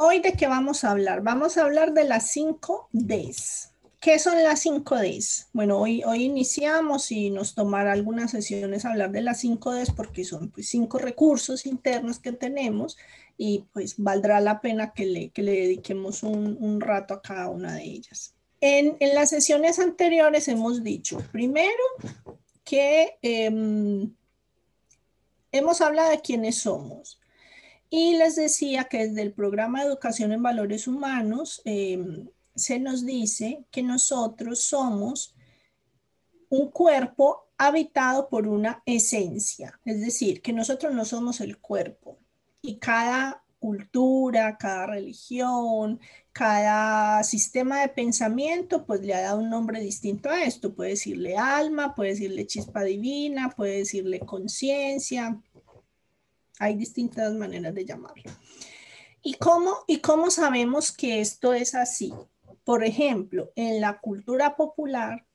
hoy de qué vamos a hablar? Vamos a hablar de las 5 Ds. ¿Qué son las 5 Ds? Bueno, hoy, hoy iniciamos y nos tomará algunas sesiones hablar de las 5 Ds porque son pues, cinco recursos internos que tenemos y pues valdrá la pena que le, que le dediquemos un, rato a cada una de ellas. En, en, las sesiones anteriores hemos dicho, primero, que em, hemos hablado de quiénes somos. Y les decía que desde el programa de educación en valores humanos, em, se nos dice que nosotros somos un cuerpo habitado por una esencia, es decir, que nosotros no somos el cuerpo y cada cultura, cada religión, cada sistema de pensamiento, pues le ha dado un nombre distinto a esto. Puede decirle alma, puede decirle chispa divina, puede decirle conciencia. Hay distintas maneras de llamarlo. ¿Y cómo, ¿Y cómo sabemos que esto es así? Por ejemplo, en la cultura popular,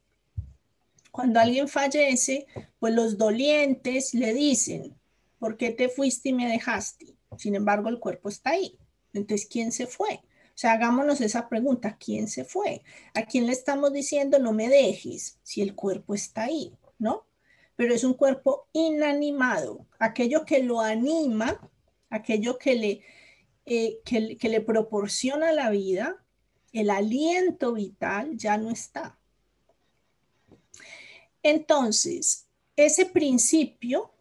cuando alguien fallece, pues los dolientes le dicen, ¿por qué te fuiste y me dejaste? Sin embargo, el cuerpo está ahí. Entonces, ¿quién se fue? O sea, hagámonos esa pregunta, ¿quién se fue? ¿A quién le estamos diciendo no me dejes si el cuerpo está ahí, ¿no? Pero es un cuerpo inanimado, aquello que lo anima, aquello que le, eh, que le proporciona la vida, el aliento vital ya no está. Entonces, ese principio,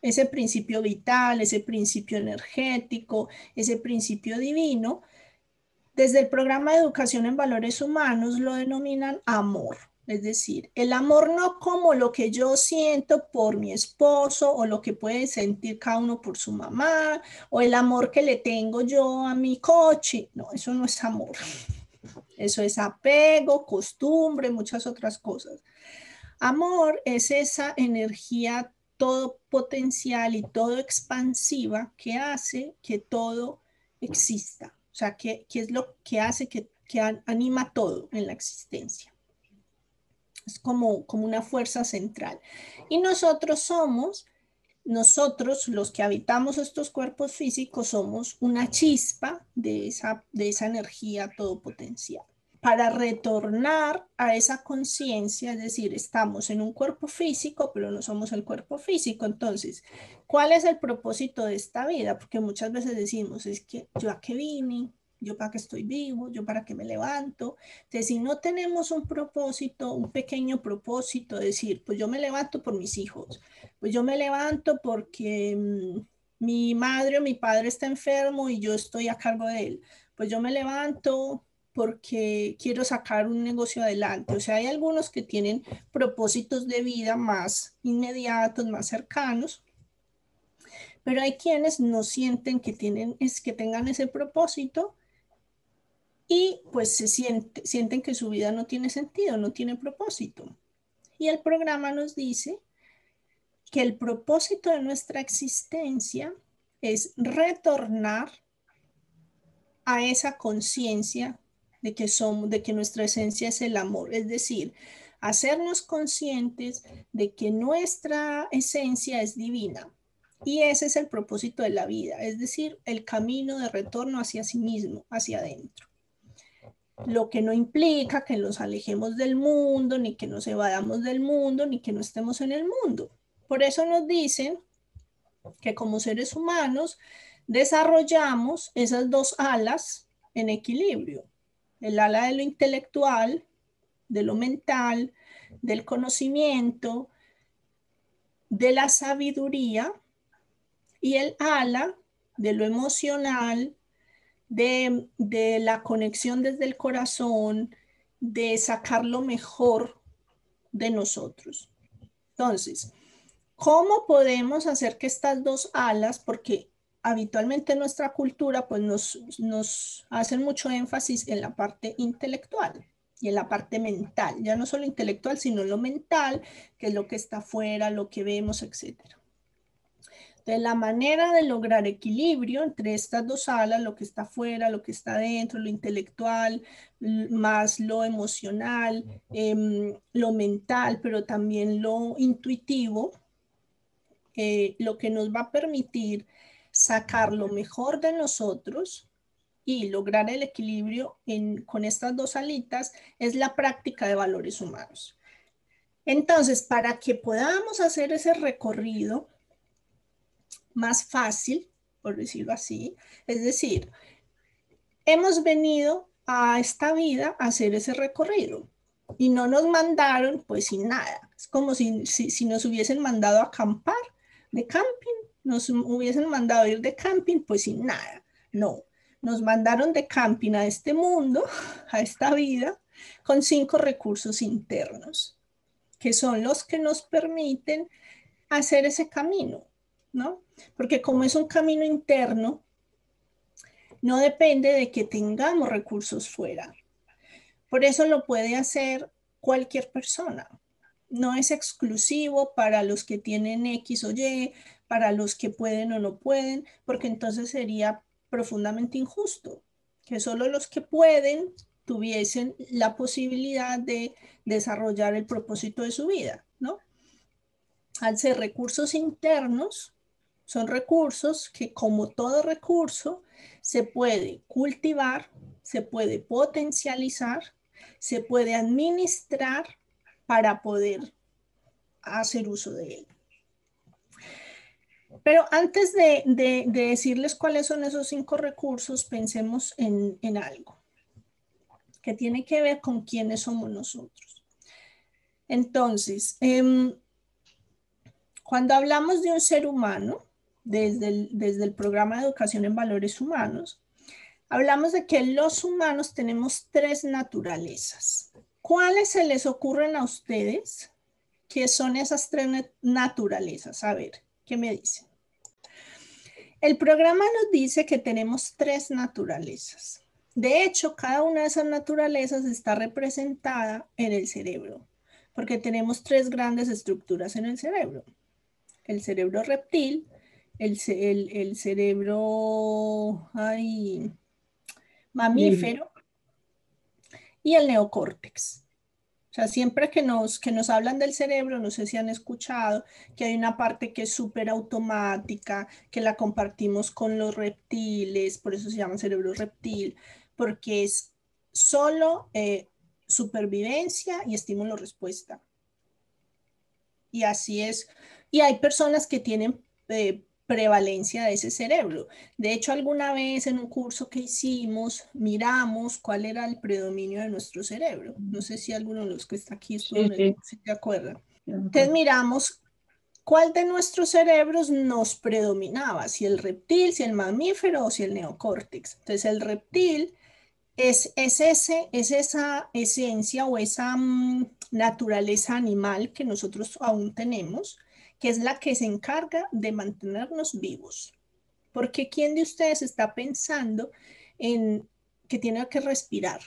ese principio vital, ese principio energético, ese principio divino, desde el programa de educación en valores humanos lo denominan amor. Es decir, el amor no como lo que yo siento por mi esposo o lo que puede sentir cada uno por su mamá o el amor que le tengo yo a mi coche. No, eso no es amor. Eso es apego, costumbre, muchas otras cosas. Amor es esa energía todo potencial y todo expansiva que hace que todo exista. O sea, que, es lo que hace que, que, anima todo en la existencia. Es como, como una fuerza central. Y nosotros somos nosotros, los que habitamos estos cuerpos físicos, somos una chispa de esa, de esa energía todopotencial. Para retornar a esa conciencia, es decir, estamos en un cuerpo físico, pero no somos el cuerpo físico. Entonces, ¿cuál es el propósito de esta vida? Porque muchas veces decimos, es que yo a qué vine, yo para qué estoy vivo, yo para qué me levanto. Entonces, si no tenemos un propósito, un pequeño propósito, decir, pues yo me levanto por mis hijos, pues yo me levanto porque mm, mi madre o mi padre está enfermo y yo estoy a cargo de él, pues yo me levanto porque quiero sacar un negocio adelante. O sea, hay algunos que tienen propósitos de vida más inmediatos, más cercanos, pero hay quienes no sienten que tienen es que tengan ese propósito y pues se sienten que su vida no tiene sentido, no tiene propósito. Y el programa nos dice que el propósito de nuestra existencia es retornar a esa conciencia de que somos, de que nuestra esencia es el amor, es decir, hacernos conscientes de que nuestra esencia es divina. Y ese es el propósito de la vida, es decir, el camino de retorno hacia sí mismo, hacia adentro lo que no implica que nos alejemos del mundo, ni que nos evadamos del mundo, ni que no estemos en el mundo. Por eso nos dicen que como seres humanos desarrollamos esas dos alas en equilibrio, el ala de lo intelectual, de lo mental, del conocimiento, de la sabiduría y el ala de lo emocional, de, la conexión desde el corazón, de sacar lo mejor de nosotros. Entonces, ¿cómo podemos hacer que estas dos alas, porque habitualmente en nuestra cultura pues nos, nos mucho énfasis en la parte intelectual y en la parte mental, ya no solo intelectual, sino lo mental, que es lo que está afuera, lo que vemos, etcétera de la manera de lograr equilibrio entre estas dos alas, lo que está afuera, lo que está dentro, lo intelectual, más lo emocional, em, lo mental, pero también lo intuitivo, eh, lo que nos va a permitir sacar lo mejor de nosotros y lograr el equilibrio con estas dos alitas es la práctica de valores humanos. Entonces, para que podamos hacer ese recorrido más fácil, por decirlo así, es decir, hemos venido a esta vida a hacer ese recorrido y no nos mandaron pues sin nada. Es como si, si, nos hubiesen mandado a acampar de camping, nos hubiesen mandado a ir de camping pues sin nada. No, nos mandaron de camping a este mundo, a esta vida, con cinco recursos internos, que son los que nos permiten hacer ese camino, ¿no? Porque como es un camino interno, no depende de que tengamos recursos fuera. Por eso lo puede hacer cualquier persona. No es exclusivo para los que tienen X o Y, para los que pueden o no pueden, porque entonces sería profundamente injusto que solo los que pueden tuviesen la posibilidad de desarrollar el propósito de su vida, ¿no? Al ser recursos internos, son recursos que como todo recurso se puede cultivar, se puede potencializar, se puede administrar para poder hacer uso de él. Pero antes de, decirles cuáles son esos cinco recursos, pensemos en, algo que tiene que ver con quiénes somos nosotros. Entonces, em, cuando hablamos de un ser humano, desde el programa de educación en valores humanos, hablamos de que los humanos tenemos tres naturalezas. ¿Cuáles se les ocurren a ustedes que son esas tres naturalezas? A ver, ¿qué me dicen? El programa nos dice que tenemos tres naturalezas. De hecho, cada una de esas naturalezas está representada en el cerebro, porque tenemos tres grandes estructuras en el cerebro. El cerebro reptil, el, cerebro mamífero y el neocórtex. O sea, siempre que nos, que nos hablan del cerebro, no sé si han escuchado que hay una parte que es súper automática, que la compartimos con los reptiles, por eso se llama cerebro reptil, porque es solo eh, supervivencia y estímulo-respuesta. Y así es. Y hay personas que tienen eh, prevalencia de ese cerebro. De hecho, alguna vez en un curso que hicimos, miramos cuál era el predominio de nuestro cerebro. No sé si alguno de los que está aquí estuvo sí, se acuerda. Entonces miramos cuál de nuestros cerebros nos predominaba, si el reptil, si el mamífero o si el neocórtex. Entonces el reptil es, es, ese, es esa esencia o esa mm, naturaleza animal que nosotros aún tenemos que es la que se encarga de mantenernos vivos. Porque ¿quién de ustedes está pensando en que tiene que respirar?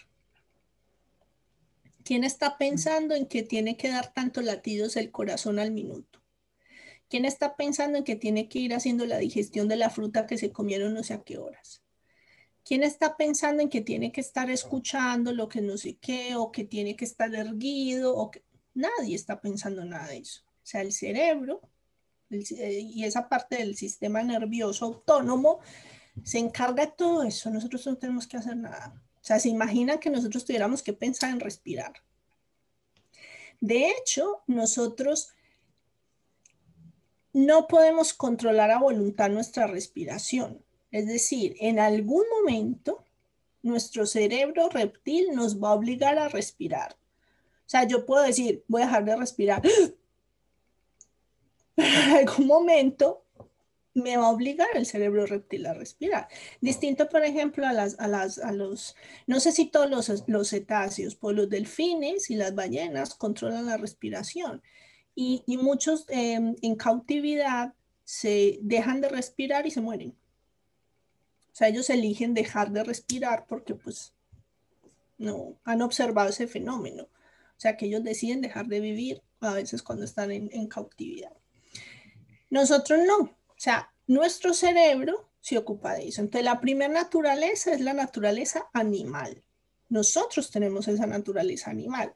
¿Quién está pensando en que tiene que dar tantos latidos el corazón al minuto? ¿Quién está pensando en que tiene que ir haciendo la digestión de la fruta que se comieron no sé a qué horas? ¿Quién está pensando en que tiene que estar escuchando lo que no sé qué o que tiene que estar erguido? O que... Nadie está pensando nada de eso. O sea, el cerebro eh, y esa parte del sistema nervioso autónomo se encarga de todo eso. Nosotros no tenemos que hacer nada. O sea, se imaginan que nosotros tuviéramos que pensar en respirar. De hecho, nosotros no podemos controlar a voluntad nuestra respiración. Es decir, en algún momento nuestro cerebro reptil nos va a obligar a respirar. O sea, yo puedo decir, voy a dejar de respirar en algún momento me va a obligar el cerebro reptil a respirar. Distinto, por ejemplo, a, los, no sé si todos los, cetáceos, pues los delfines y las ballenas controlan la respiración. Y, muchos em, en cautividad se dejan de respirar y se mueren. O sea, ellos eligen dejar de respirar porque pues no han observado ese fenómeno. O sea, que ellos deciden dejar de vivir a veces cuando están en cautividad. Nosotros no. O sea, nuestro cerebro se ocupa de eso. Entonces, la primera naturaleza es la naturaleza animal. Nosotros tenemos esa naturaleza animal.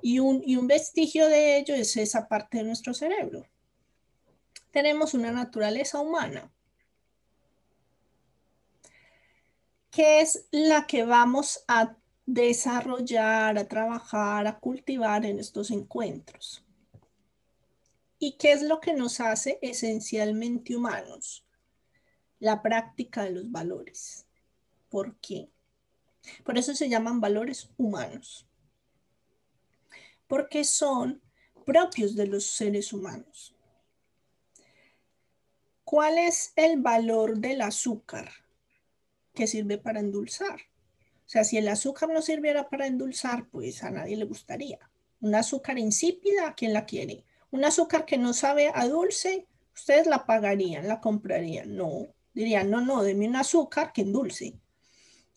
Y un, y un vestigio de ello es esa parte de nuestro cerebro. Tenemos una naturaleza humana. que es la que vamos a desarrollar, a trabajar, a cultivar en estos encuentros. ¿Y qué es lo que nos hace esencialmente humanos? La práctica de los valores. ¿Por qué? Por eso se llaman valores humanos. Porque son propios de los seres humanos. ¿Cuál es el valor del azúcar que sirve para endulzar? O sea, si el azúcar no sirviera para endulzar, pues a nadie le gustaría. Un azúcar insípida, ¿quién la quiere? Un azúcar que no sabe a dulce, ustedes la pagarían, la comprarían. No, dirían, no, no, deme un azúcar que endulce.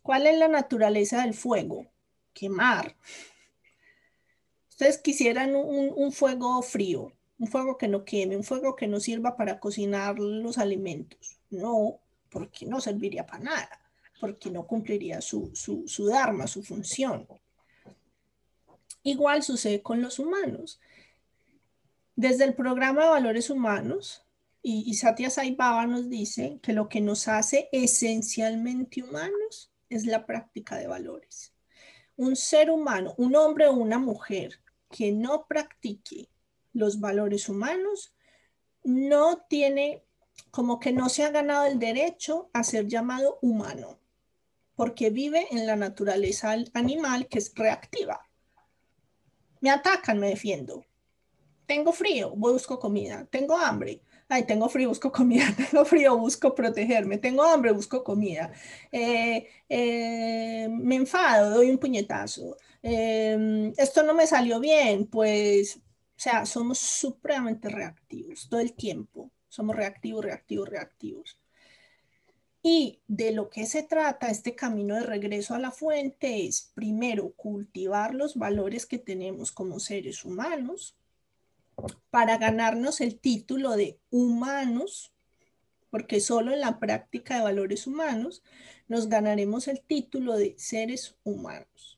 ¿Cuál es la naturaleza del fuego? Quemar. Ustedes quisieran un, fuego frío, un fuego que no queme, un fuego que no sirva para cocinar los alimentos. No, porque no serviría para nada, porque no cumpliría su, su, dharma, su función. Igual sucede con los humanos. Desde el programa de valores humanos, y, y Satya Sai Baba nos dice que lo que nos hace esencialmente humanos es la práctica de valores. Un ser humano, un hombre o una mujer que no practique los valores humanos no tiene, como que no se ha ganado el derecho a ser llamado humano, porque vive en la naturaleza animal que es reactiva. Me atacan, me defiendo. Tengo frío, busco comida. Tengo hambre. Ay, tengo frío, busco comida. Tengo frío, busco protegerme. Tengo hambre, busco comida. Eh, eh, me enfado, doy un puñetazo. Em, esto no me salió bien, pues, o sea, somos supremamente reactivos todo el tiempo. Somos reactivos, reactivos, reactivos. Y de lo que se trata este camino de regreso a la fuente es, primero, cultivar los valores que tenemos como seres humanos para ganarnos el título de humanos, porque solo en la práctica de valores humanos nos ganaremos el título de seres humanos.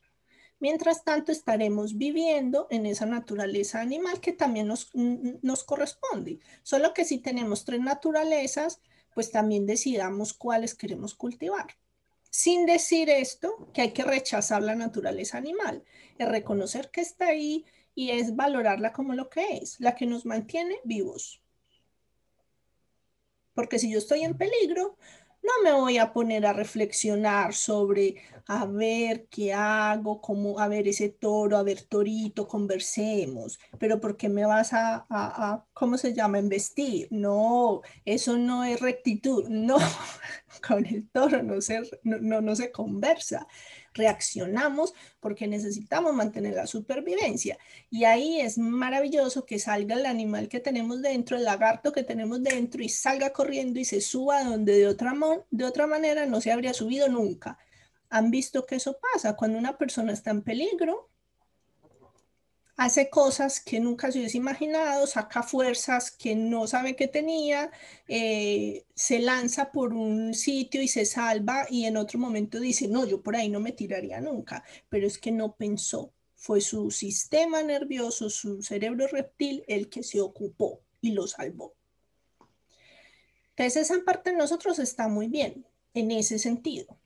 Mientras tanto, estaremos viviendo en esa naturaleza animal que también nos, corresponde. Solo que si tenemos tres naturalezas, pues también decidamos cuáles queremos cultivar. Sin decir esto, que hay que rechazar la naturaleza animal, es reconocer que está ahí y es valorarla como lo que es, la que nos mantiene vivos. Porque si yo estoy en peligro, no me voy a poner a reflexionar sobre a ver qué hago, cómo, a ver ese toro, a ver torito, conversemos, pero ¿por qué me vas a, a, ¿cómo se llama?, investir. No, eso no es rectitud, no, con el toro no se, no, no se conversa reaccionamos porque necesitamos mantener la supervivencia. Y ahí es maravilloso que salga el animal que tenemos dentro, el lagarto que tenemos dentro y salga corriendo y se suba donde de otra, de otra manera no se habría subido nunca. Han visto que eso pasa cuando una persona está en peligro, hace cosas que nunca se hubiese imaginado, saca fuerzas que no sabe que tenía, eh, se lanza por un sitio y se salva y en otro momento dice, no, yo por ahí no me tiraría nunca, pero es que no pensó, fue su sistema nervioso, su cerebro reptil el que se ocupó y lo salvó. Entonces esa parte de nosotros está muy bien en ese sentido,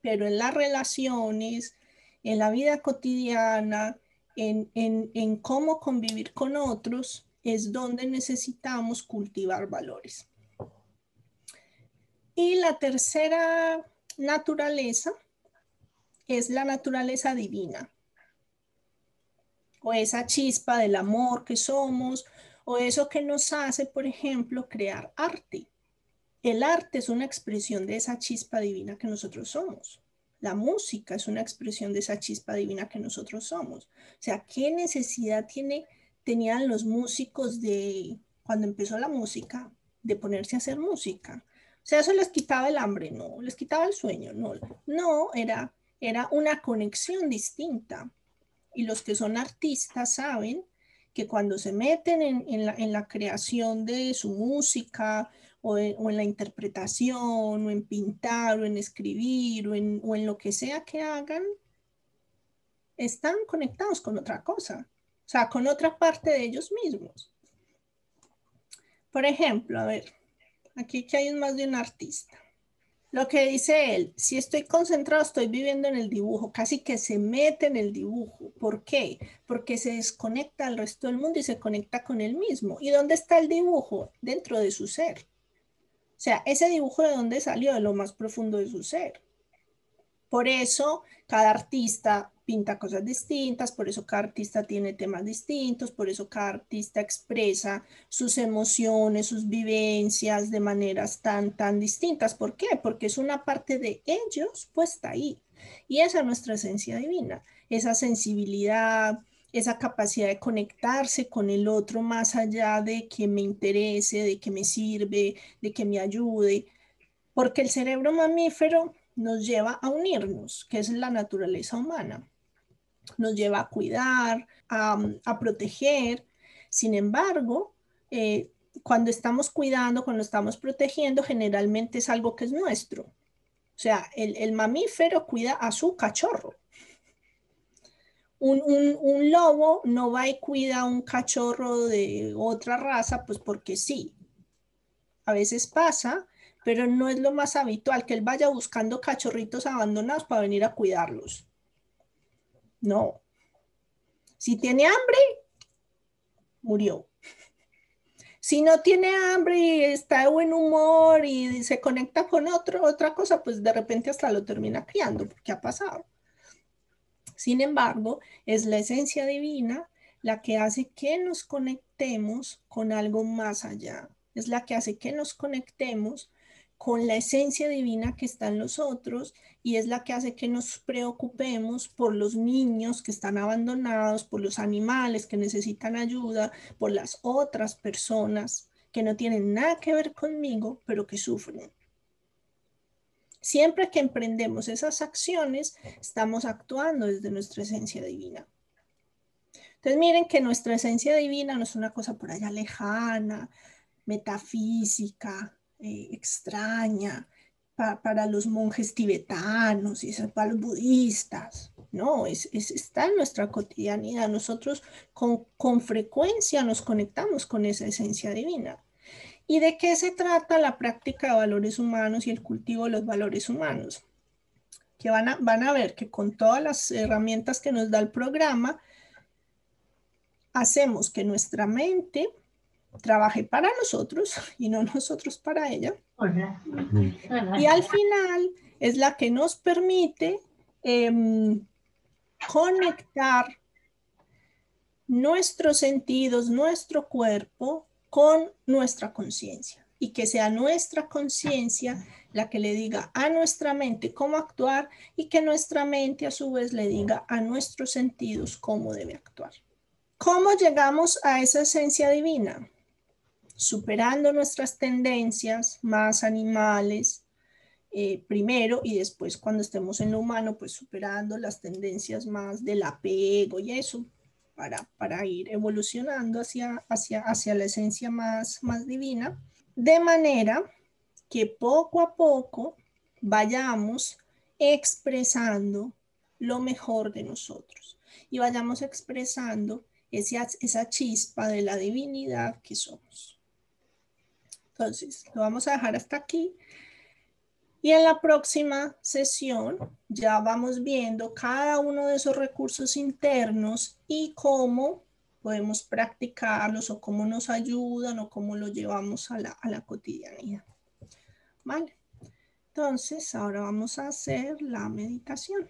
pero en las relaciones, en la vida cotidiana, en, cómo convivir con otros es donde necesitamos cultivar valores. Y la tercera naturaleza es la naturaleza divina, o esa chispa del amor que somos, o eso que nos hace, por ejemplo, crear arte. El arte es una expresión de esa chispa divina que nosotros somos. La música es una expresión de esa chispa divina que nosotros somos. O sea, ¿qué necesidad tiene, tenían los músicos de, cuando empezó la música, de ponerse a hacer música? O sea, eso les quitaba el hambre, no, les quitaba el sueño, no, no, era, era una conexión distinta. Y los que son artistas saben que cuando se meten en, la, en la creación de su música o en, la interpretación, o en pintar, o en escribir, o en, lo que sea que hagan, están conectados con otra cosa, o sea, con otra parte de ellos mismos. Por ejemplo, a ver, aquí que hay más de un artista. Lo que dice él, si estoy concentrado, estoy viviendo en el dibujo, casi que se mete en el dibujo. ¿Por qué? Porque se desconecta al resto del mundo y se conecta con él mismo. ¿Y dónde está el dibujo? Dentro de su ser. O sea, ese dibujo de dónde salió, de lo más profundo de su ser. Por eso cada artista pinta cosas distintas, por eso cada artista tiene temas distintos, por eso cada artista expresa sus emociones, sus vivencias de maneras tan, tan distintas. ¿Por qué? Porque es una parte de ellos puesta ahí. Y esa es nuestra esencia divina, esa sensibilidad, esa capacidad de conectarse con el otro más allá de que me interese, de que me sirve, de que me ayude. Porque el cerebro mamífero nos lleva a unirnos, que es la naturaleza humana nos lleva a cuidar, a, proteger. Sin embargo, eh, cuando estamos cuidando, cuando estamos protegiendo, generalmente es algo que es nuestro. O sea, el, mamífero cuida a su cachorro. Un, un, lobo no va y cuida a un cachorro de otra raza, pues porque sí. A veces pasa, pero no es lo más habitual que él vaya buscando cachorritos abandonados para venir a cuidarlos. No. Si tiene hambre, murió. Si no tiene hambre y está de buen humor y se conecta con otro, otra cosa, pues de repente hasta lo termina criando, porque ha pasado. Sin embargo, es la esencia divina la que hace que nos conectemos con algo más allá. Es la que hace que nos conectemos con la esencia divina que está en nosotros y es la que hace que nos preocupemos por los niños que están abandonados, por los animales que necesitan ayuda, por las otras personas que no tienen nada que ver conmigo, pero que sufren. Siempre que emprendemos esas acciones, estamos actuando desde nuestra esencia divina. Entonces miren que nuestra esencia divina no es una cosa por allá lejana, metafísica, eh, extraña para los monjes tibetanos y para los budistas. No, es, está en nuestra cotidianidad. Nosotros con, con frecuencia nos conectamos con esa esencia divina. ¿Y de qué se trata la práctica de valores humanos y el cultivo de los valores humanos? Que van a, van a ver que con todas las herramientas que nos da el programa, hacemos que nuestra mente trabaje para nosotros y no nosotros para ella. Y al final es la que nos permite em, conectar nuestros sentidos, nuestro cuerpo con nuestra conciencia y que sea nuestra conciencia la que le diga a nuestra mente cómo actuar y que nuestra mente a su vez le diga a nuestros sentidos cómo debe actuar. ¿Cómo llegamos a esa esencia divina? superando nuestras tendencias más animales eh, primero y después cuando estemos en lo humano, pues superando las tendencias más del apego y eso para, ir evolucionando hacia, la esencia más, divina, de manera que poco a poco vayamos expresando lo mejor de nosotros y vayamos expresando esa, esa chispa de la divinidad que somos. Entonces, lo vamos a dejar hasta aquí. Y en la próxima sesión ya vamos viendo cada uno de esos recursos internos y cómo podemos practicarlos o cómo nos ayudan o cómo lo llevamos a la, a la cotidianidad. Vale. Entonces, ahora vamos a hacer la meditación.